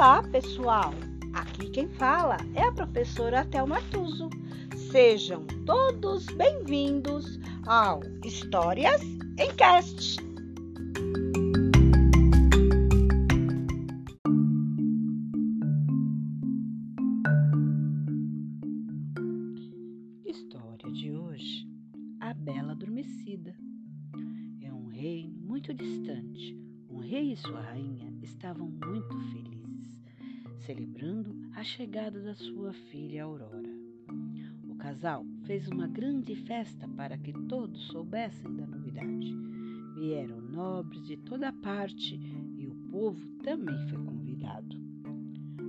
Olá, pessoal! Aqui quem fala é a professora Thelma Tuso. Sejam todos bem-vindos ao Histórias em Cast. História de hoje: A Bela Adormecida. É um reino muito distante. Um rei e sua rainha estavam muito felizes, celebrando a chegada da sua filha Aurora. O casal fez uma grande festa para que todos soubessem da novidade. Vieram nobres de toda parte e o povo também foi convidado.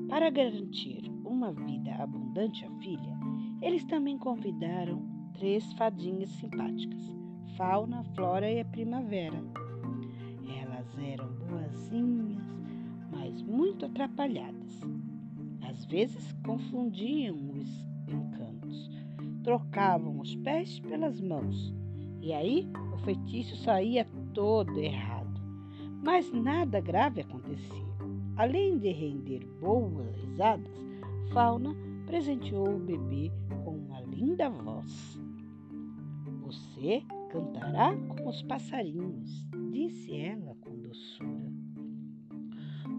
Para garantir uma vida abundante à filha, eles também convidaram três fadinhas simpáticas: Fauna, Flora e a Primavera. Elas eram boazinhas, muito atrapalhadas. Às vezes confundiam os encantos, trocavam os pés pelas mãos, e aí o feitiço saía todo errado. Mas nada grave acontecia. Além de render boas risadas, Fauna presenteou o bebê com uma linda voz. Você cantará como os passarinhos, disse ela com doçura.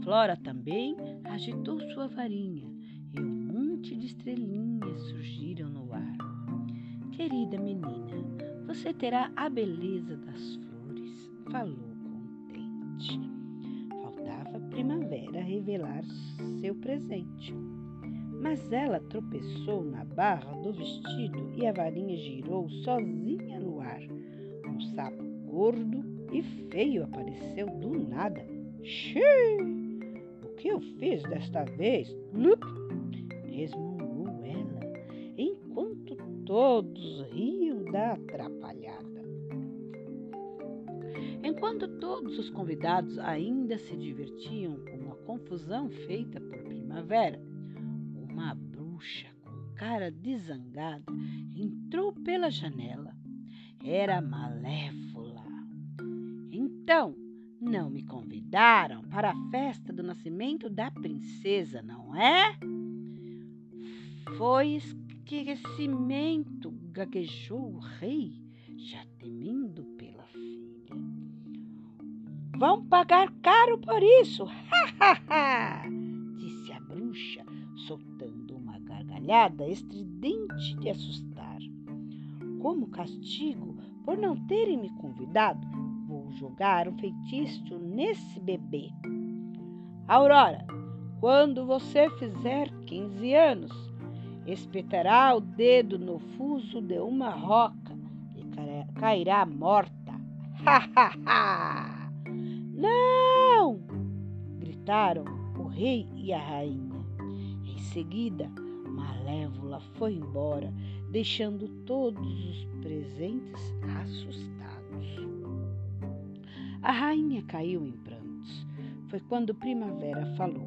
Flora também agitou sua varinha e um monte de estrelinhas surgiram no ar. Querida menina, você terá a beleza das flores, falou contente. Faltava a primavera revelar seu presente. Mas ela tropeçou na barra do vestido e a varinha girou sozinha no ar. Um sapo gordo e feio apareceu do nada. Xiii! Que eu fiz desta vez? Lup! resmungou ela, enquanto todos riam da atrapalhada. Enquanto todos os convidados ainda se divertiam com a confusão feita por Primavera, uma bruxa com cara de zangada entrou pela janela. Era malévola. Então, não me convidaram para a festa do nascimento da princesa, não é? Foi esquecimento, gaguejou o rei, já temendo pela filha. Vão pagar caro por isso, disse a bruxa, soltando uma gargalhada estridente de assustar. Como castigo por não terem me convidado, jogar um feitiço nesse bebê. Aurora, quando você fizer 15 anos, espetará o dedo no fuso de uma roca e cairá morta. Ha, ha, ha! Não! gritaram o rei e a rainha. Em seguida, Malévola foi embora, deixando todos os presentes assustados. A rainha caiu em prantos. Foi quando Primavera falou: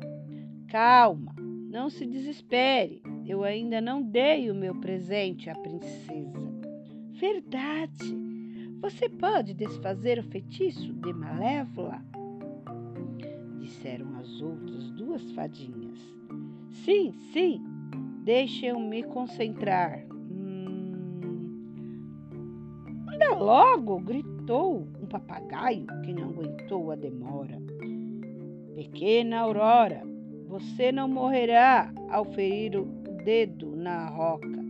Calma, não se desespere. Eu ainda não dei o meu presente à princesa. Verdade. Você pode desfazer o feitiço de Malévola? Disseram as outras duas fadinhas. Sim, sim. Deixe eu me concentrar. Hum... Anda logo! gritou um papagaio que não aguentou a demora. Pequena Aurora, você não morrerá ao ferir o dedo na roca,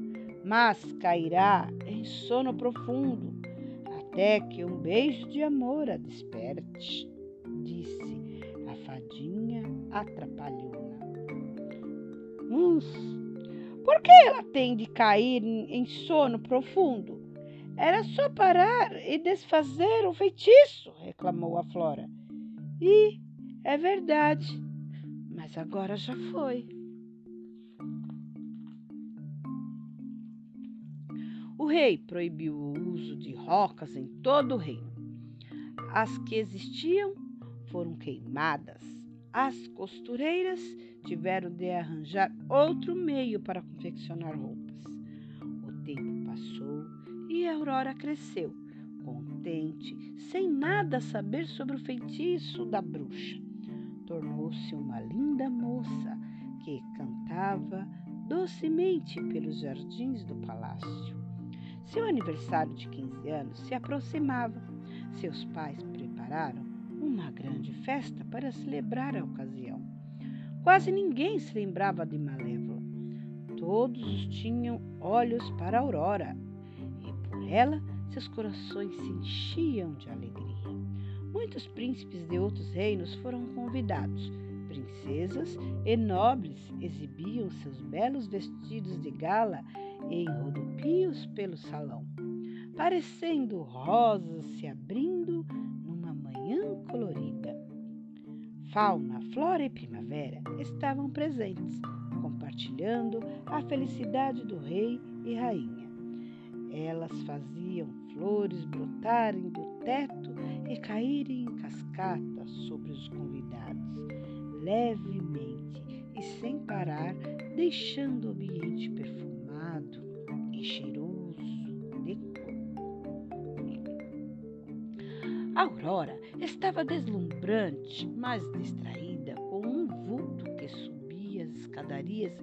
mas cairá em sono profundo até que um beijo de amor a desperte, disse a fadinha atrapalhona. Hum, por que ela tem de cair em sono profundo? Era só parar e desfazer o feitiço, reclamou a Flora. E é verdade, mas agora já foi. O rei proibiu o uso de rocas em todo o reino. As que existiam foram queimadas. As costureiras tiveram de arranjar outro meio para confeccionar roupas. O tempo passou e Aurora cresceu, contente, sem nada saber sobre o feitiço da bruxa. tornou-se uma linda moça que cantava docemente pelos jardins do palácio. Seu aniversário de 15 anos se aproximava. Seus pais prepararam uma grande festa para celebrar a ocasião. Quase ninguém se lembrava de Malévola. Todos tinham olhos para Aurora ela seus corações se enchiam de alegria. Muitos príncipes de outros reinos foram convidados. Princesas e nobres exibiam seus belos vestidos de gala em rodopios pelo salão, parecendo rosas se abrindo numa manhã colorida. Fauna, flora e primavera estavam presentes, compartilhando a felicidade do rei e rainha. Elas faziam flores brotarem do teto e caírem em cascata sobre os convidados, levemente e sem parar, deixando o ambiente perfumado e cheiroso de cor. Aurora estava deslumbrante, mas distraída com um vulto que subia as escadarias,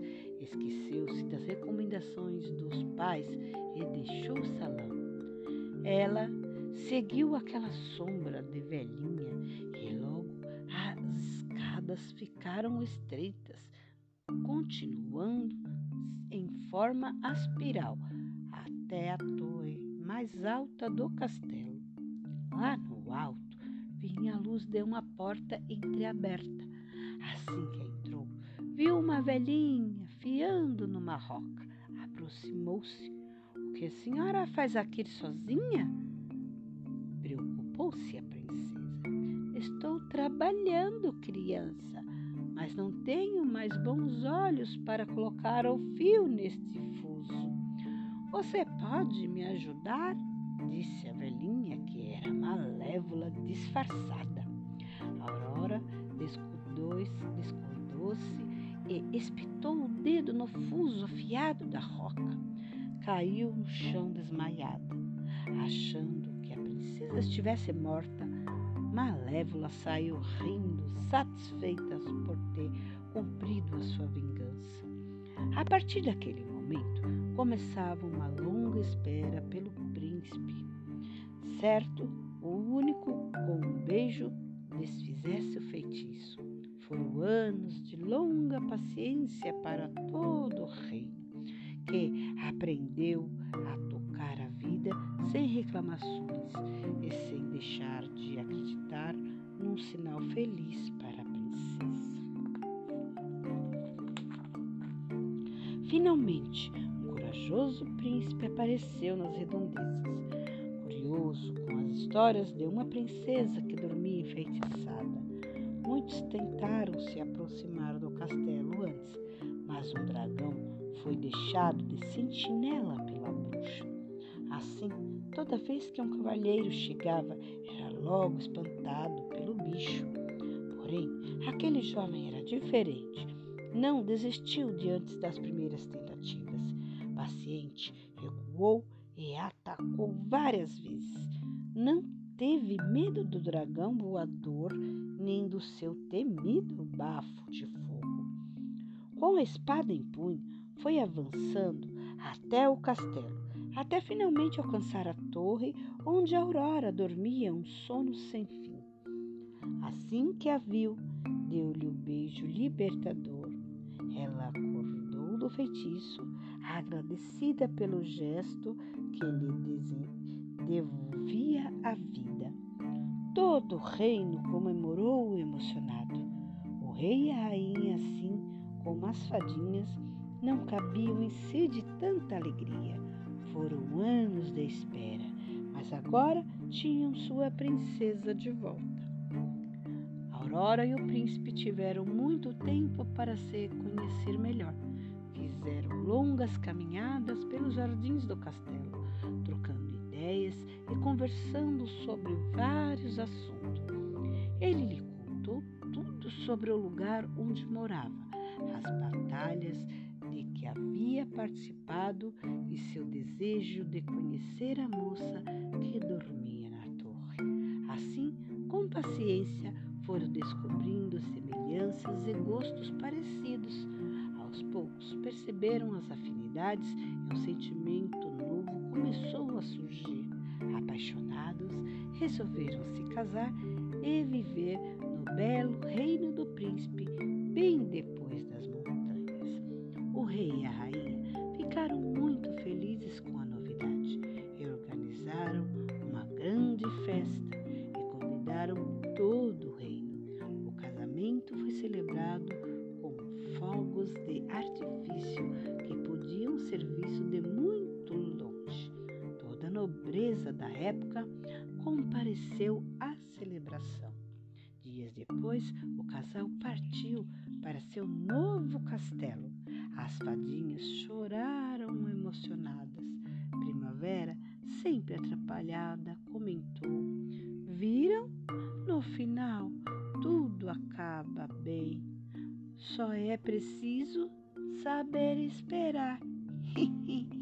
esqueceu-se das recomendações dos pais e deixou o salão. Ela seguiu aquela sombra de velhinha e logo as escadas ficaram estreitas, continuando em forma aspiral até a torre mais alta do castelo. Lá no alto vinha a luz de uma porta entreaberta. Assim que entrou, viu uma velhinha fiando numa roca. Aproximou-se. O que a senhora faz aqui sozinha? Preocupou-se a princesa. Estou trabalhando, criança, mas não tenho mais bons olhos para colocar o fio neste fuso. Você pode me ajudar? Disse a velhinha, que era malévola disfarçada. Aurora descuidou-se e espetou o dedo no fuso afiado da roca. Caiu no chão desmaiada, achando princesa estivesse morta, Malévola saiu rindo, satisfeita por ter cumprido a sua vingança. A partir daquele momento, começava uma longa espera pelo príncipe. Certo, o único com um beijo desfizesse o feitiço. Foram anos de longa paciência para todo o reino, que aprendeu a tocar a vida sem reclamações e sem deixar de acreditar num sinal feliz para a princesa. Finalmente, um corajoso príncipe apareceu nas redondezas, curioso com as histórias de uma princesa que dormia enfeitiçada. Muitos tentaram se aproximar do castelo antes, mas um dragão foi deixado de sentinela pela bruxa. Assim, Toda vez que um cavalheiro chegava, era logo espantado pelo bicho. Porém, aquele jovem era diferente. Não desistiu diante das primeiras tentativas. Paciente, recuou e atacou várias vezes. Não teve medo do dragão voador nem do seu temido bafo de fogo. Com a espada em punho, foi avançando até o castelo até finalmente alcançar a torre onde Aurora dormia um sono sem fim. Assim que a viu, deu-lhe o beijo libertador. Ela acordou do feitiço, agradecida pelo gesto que lhe devolvia a vida. Todo o reino comemorou emocionado. O rei e a rainha, assim como as fadinhas, não cabiam em si de tanta alegria. Foram anos de espera, mas agora tinham sua princesa de volta. Aurora e o príncipe tiveram muito tempo para se conhecer melhor. Fizeram longas caminhadas pelos jardins do castelo, trocando ideias e conversando sobre vários assuntos. Ele lhe contou tudo sobre o lugar onde morava, as batalhas de que havia participado e seu desejo de conhecer a moça que dormia na torre. Assim, com paciência, foram descobrindo semelhanças e gostos parecidos. Aos poucos perceberam as afinidades e um sentimento novo começou resolveram se casar e viver no belo reino do príncipe, bem depois das montanhas. O rei e a rainha ficaram muito felizes com a novidade e organizaram uma grande festa e convidaram todo o reino. O casamento foi celebrado com fogos de artifício que podiam ser vistos de muito longe. Toda a nobreza da época compareceu à celebração. Dias depois, o casal partiu para seu novo castelo. As fadinhas choraram emocionadas. Primavera, sempre atrapalhada, comentou: Viram? No final, tudo acaba bem. Só é preciso saber esperar.